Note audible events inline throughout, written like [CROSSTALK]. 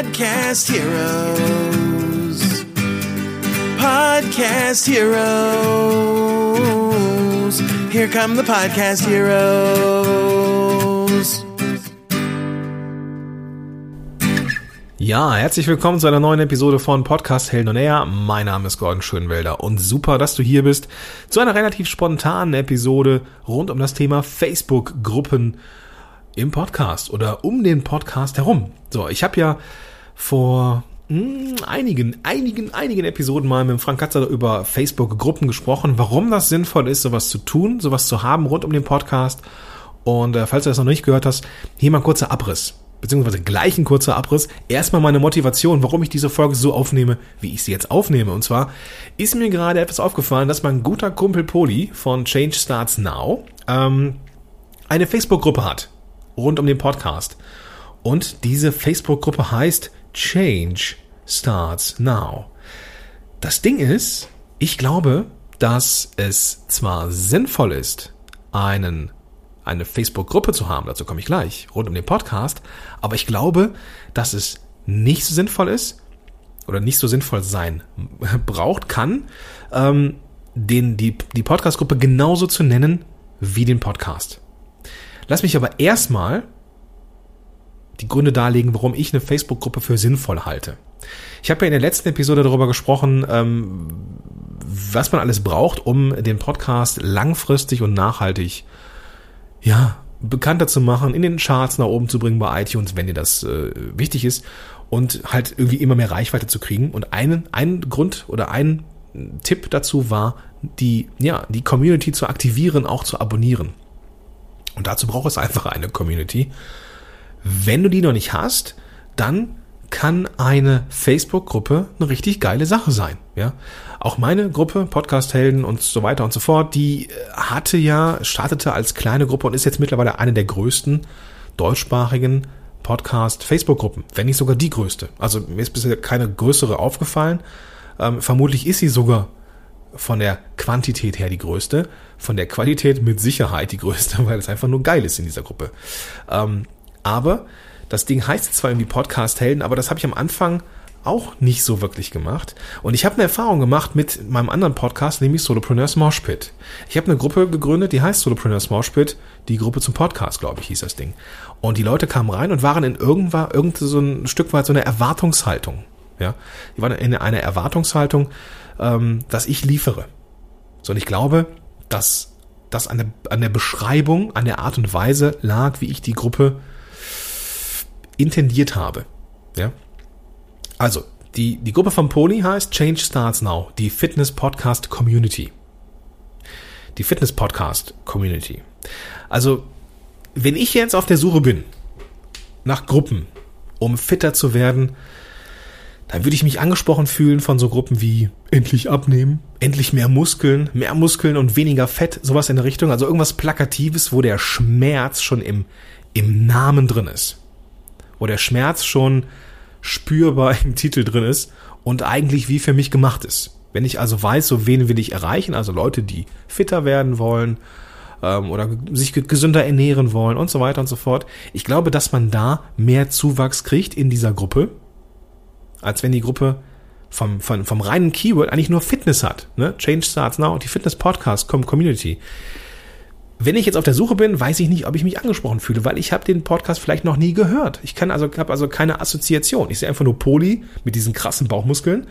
Podcast Heroes. Podcast Heroes. Here come the Podcast Heroes. Ja, herzlich willkommen zu einer neuen Episode von Podcast Helden und Air. Mein Name ist Gordon Schönwelder und super, dass du hier bist zu einer relativ spontanen Episode rund um das Thema Facebook-Gruppen im Podcast oder um den Podcast herum. So, ich habe ja vor mh, hm, einigen, einigen, einigen Episoden mal mit Frank Katzer über Facebook-Gruppen gesprochen, warum das sinnvoll ist, sowas zu tun, sowas zu haben rund um den Podcast. Und äh, falls du das noch nicht gehört hast, hier mal ein kurzer Abriss beziehungsweise gleich ein kurzer Abriss. Erstmal meine Motivation, warum ich diese Folge so aufnehme, wie ich sie jetzt aufnehme. Und zwar ist mir gerade etwas aufgefallen, dass mein guter Kumpel Poli von Change Starts Now ähm, eine Facebook-Gruppe hat rund um den Podcast. Und diese Facebook-Gruppe heißt Change Starts Now. Das Ding ist, ich glaube, dass es zwar sinnvoll ist, einen, eine Facebook-Gruppe zu haben, dazu komme ich gleich, rund um den Podcast, aber ich glaube, dass es nicht so sinnvoll ist oder nicht so sinnvoll sein [LAUGHS] braucht, kann, ähm, den, die, die Podcast-Gruppe genauso zu nennen wie den Podcast. Lass mich aber erstmal die Gründe darlegen, warum ich eine Facebook-Gruppe für sinnvoll halte. Ich habe ja in der letzten Episode darüber gesprochen, ähm, was man alles braucht, um den Podcast langfristig und nachhaltig ja, bekannter zu machen, in den Charts nach oben zu bringen bei iTunes, wenn dir das äh, wichtig ist und halt irgendwie immer mehr Reichweite zu kriegen. Und einen, ein Grund oder ein Tipp dazu war, die, ja, die Community zu aktivieren, auch zu abonnieren. Und dazu braucht es einfach eine Community. Wenn du die noch nicht hast, dann kann eine Facebook-Gruppe eine richtig geile Sache sein. Ja, auch meine Gruppe Podcast-Helden und so weiter und so fort, die äh, hatte ja startete als kleine Gruppe und ist jetzt mittlerweile eine der größten deutschsprachigen Podcast-Facebook-Gruppen, wenn nicht sogar die größte. Also mir ist bisher keine größere aufgefallen. Ähm, vermutlich ist sie sogar von der Quantität her die größte, von der Qualität mit Sicherheit die größte, [LAUGHS] weil es einfach nur geil ist in dieser Gruppe. Ähm, aber das Ding heißt zwar irgendwie Podcast Helden, aber das habe ich am Anfang auch nicht so wirklich gemacht. Und ich habe eine Erfahrung gemacht mit meinem anderen Podcast, nämlich Solopreneurs Moshpit. Ich habe eine Gruppe gegründet, die heißt Solopreneurs Moshpit, die Gruppe zum Podcast, glaube ich, hieß das Ding. Und die Leute kamen rein und waren in irgendwann, irgend so ein Stück weit so eine Erwartungshaltung. Ja, die waren in einer Erwartungshaltung, ähm, dass ich liefere. So, und ich glaube, dass das an der, an der Beschreibung, an der Art und Weise lag, wie ich die Gruppe intendiert habe. Ja? Also, die, die Gruppe von Poli heißt Change Starts Now, die Fitness Podcast Community. Die Fitness Podcast Community. Also, wenn ich jetzt auf der Suche bin nach Gruppen, um fitter zu werden, dann würde ich mich angesprochen fühlen von so Gruppen wie endlich abnehmen, endlich mehr Muskeln, mehr Muskeln und weniger Fett, sowas in der Richtung. Also irgendwas Plakatives, wo der Schmerz schon im, im Namen drin ist. Wo der Schmerz schon spürbar im Titel drin ist und eigentlich wie für mich gemacht ist. Wenn ich also weiß, so wen will ich erreichen, also Leute, die fitter werden wollen ähm, oder sich gesünder ernähren wollen und so weiter und so fort. Ich glaube, dass man da mehr Zuwachs kriegt in dieser Gruppe, als wenn die Gruppe vom, vom, vom reinen Keyword eigentlich nur Fitness hat. Ne? Change Starts Now und die Fitness Podcast Community. Wenn ich jetzt auf der Suche bin, weiß ich nicht, ob ich mich angesprochen fühle, weil ich habe den Podcast vielleicht noch nie gehört. Ich kann also habe also keine Assoziation. Ich sehe einfach nur Poli mit diesen krassen Bauchmuskeln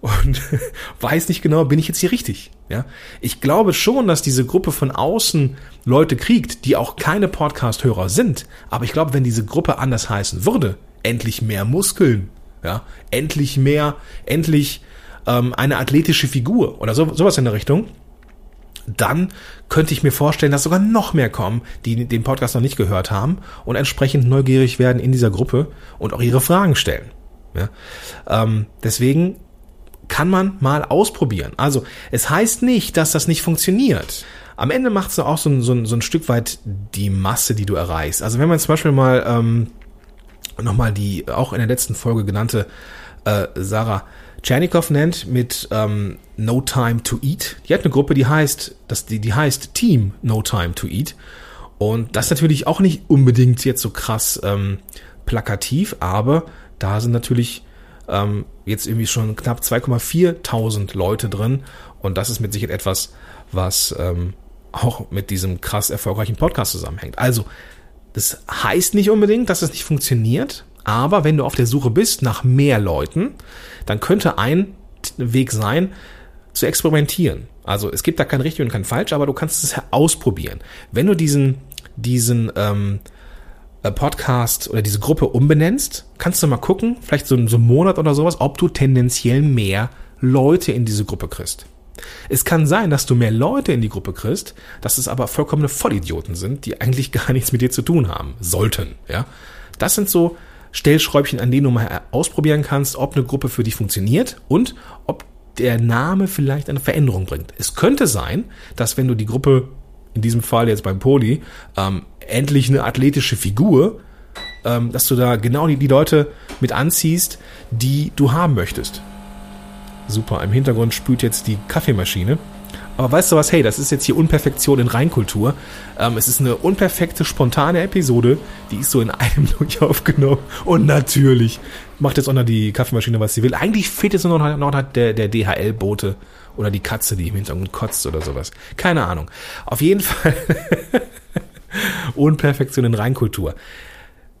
und [LAUGHS] weiß nicht genau, bin ich jetzt hier richtig? Ja, ich glaube schon, dass diese Gruppe von außen Leute kriegt, die auch keine Podcast-Hörer sind. Aber ich glaube, wenn diese Gruppe anders heißen würde, endlich mehr Muskeln, ja, endlich mehr, endlich ähm, eine athletische Figur oder so, sowas in der Richtung, dann könnte ich mir vorstellen, dass sogar noch mehr kommen, die den Podcast noch nicht gehört haben und entsprechend neugierig werden in dieser Gruppe und auch ihre Fragen stellen. Ja? Ähm, deswegen kann man mal ausprobieren. Also es heißt nicht, dass das nicht funktioniert. Am Ende macht es auch so ein, so, ein, so ein Stück weit die Masse, die du erreichst. Also wenn man zum Beispiel mal ähm, nochmal die auch in der letzten Folge genannte äh, Sarah Chernikov nennt mit ähm, No Time to Eat. Die hat eine Gruppe, die heißt, das, die, die heißt Team No Time to Eat. Und das ist natürlich auch nicht unbedingt jetzt so krass ähm, plakativ, aber Da sind natürlich ähm, jetzt irgendwie schon knapp 2,4.000 Leute drin. Und das ist mit Sicherheit etwas, was ähm, auch mit diesem krass erfolgreichen Podcast zusammenhängt. Also, das heißt nicht unbedingt, dass es nicht funktioniert, aber wenn du auf der Suche bist nach mehr Leuten, dann könnte ein Weg sein, zu experimentieren. Also es gibt da kein richtig und kein falsch, aber du kannst es ausprobieren. Wenn du diesen, diesen ähm, äh, Podcast oder diese Gruppe umbenennst, kannst du mal gucken, vielleicht so, so einen Monat oder sowas, ob du tendenziell mehr Leute in diese Gruppe kriegst. Es kann sein, dass du mehr Leute in die Gruppe kriegst, dass es aber vollkommene Vollidioten sind, die eigentlich [LAUGHS] gar nichts mit dir zu tun haben sollten. Ja, das sind so Stellschräubchen, an denen du mal ausprobieren kannst, ob eine Gruppe für dich funktioniert und ob der Name vielleicht eine Veränderung bringt. Es könnte sein, dass wenn du die Gruppe, in diesem Fall jetzt beim Poli, ähm, endlich eine athletische Figur, ähm, dass du da genau die, die Leute mit anziehst, die du haben möchtest. Super, im Hintergrund spült jetzt die Kaffeemaschine. Aber weißt du was, hey, das ist jetzt hier Unperfektion in Reinkultur. Ähm, es ist eine unperfekte, spontane Episode, die ist so in einem [LAUGHS] durch aufgenommen. Und natürlich macht jetzt auch noch die Kaffeemaschine, was sie will. Eigentlich fehlt jetzt nur noch, noch der, der DHL-Bote oder die Katze, die im Hintergrund kotzt oder sowas. Keine Ahnung. Auf jeden Fall [LAUGHS] Unperfektion in Reinkultur.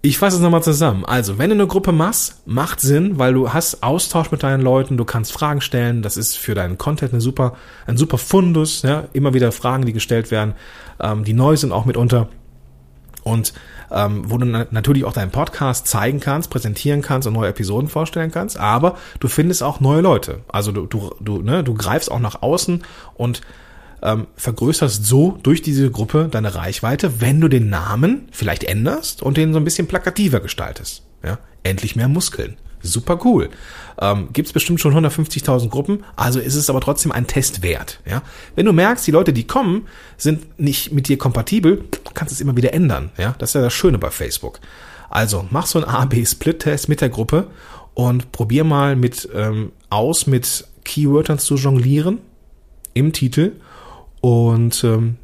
Ich fasse es nochmal zusammen. Also, wenn du eine Gruppe machst, macht Sinn, weil du hast Austausch mit deinen Leuten, du kannst Fragen stellen, das ist für deinen Content eine super, ein super Fundus, ja, immer wieder Fragen, die gestellt werden, ähm, die neu sind auch mitunter. Und ähm, wo du na natürlich auch deinen Podcast zeigen kannst, präsentieren kannst und neue Episoden vorstellen kannst, aber du findest auch neue Leute. Also du, du, du, ne, du greifst auch nach außen und ähm, vergrößerst so durch diese Gruppe deine Reichweite, wenn du den Namen vielleicht änderst und den so ein bisschen plakativer gestaltest. Ja? Endlich mehr Muskeln. Super cool. Ähm, Gibt bestimmt schon 150.000 Gruppen, also ist es aber trotzdem ein Test wert. Ja? Wenn du merkst, die Leute, die kommen, sind nicht mit dir kompatibel, kannst du es immer wieder ändern. Ja? Das ist ja das Schöne bei Facebook. Also mach so einen A-B-Split-Test mit der Gruppe und probier mal mit ähm, aus, mit Keywörtern zu jonglieren im Titel und ähm,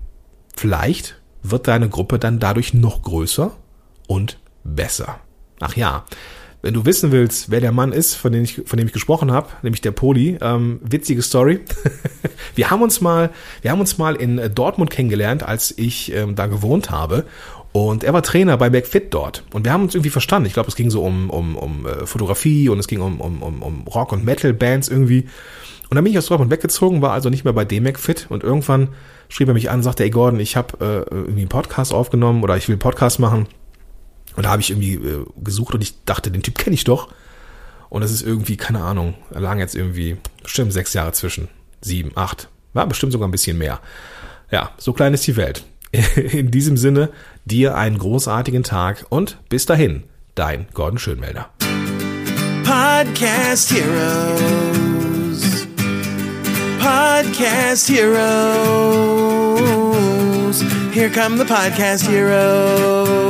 vielleicht wird deine Gruppe dann dadurch noch größer und besser. Ach ja, wenn du wissen willst, wer der Mann ist, von dem ich, von dem ich gesprochen habe, nämlich der Poli, ähm, witzige Story. [LAUGHS] wir haben uns mal, wir haben uns mal in Dortmund kennengelernt, als ich ähm, da gewohnt habe. Und er war Trainer bei McFit dort. Und wir haben uns irgendwie verstanden. Ich glaube, es ging so um, um, um äh, Fotografie und es ging um, um, um, um Rock- und Metal-Bands irgendwie. Und dann bin ich aus Dortmund weggezogen, war also nicht mehr bei DMAC fit und irgendwann schrieb er mich an und sagte, ey Gordon, ich habe äh, irgendwie einen Podcast aufgenommen oder ich will einen Podcast machen. Und da habe ich irgendwie äh, gesucht und ich dachte, den Typ kenne ich doch. Und es ist irgendwie, keine Ahnung, da lagen jetzt irgendwie bestimmt sechs Jahre zwischen. Sieben, acht, war bestimmt sogar ein bisschen mehr. Ja, so klein ist die Welt. [LAUGHS] In diesem Sinne, dir einen großartigen Tag und bis dahin, dein Gordon Schönmelder. Podcast Heroes. Podcast Heroes. Here come the Podcast Heroes.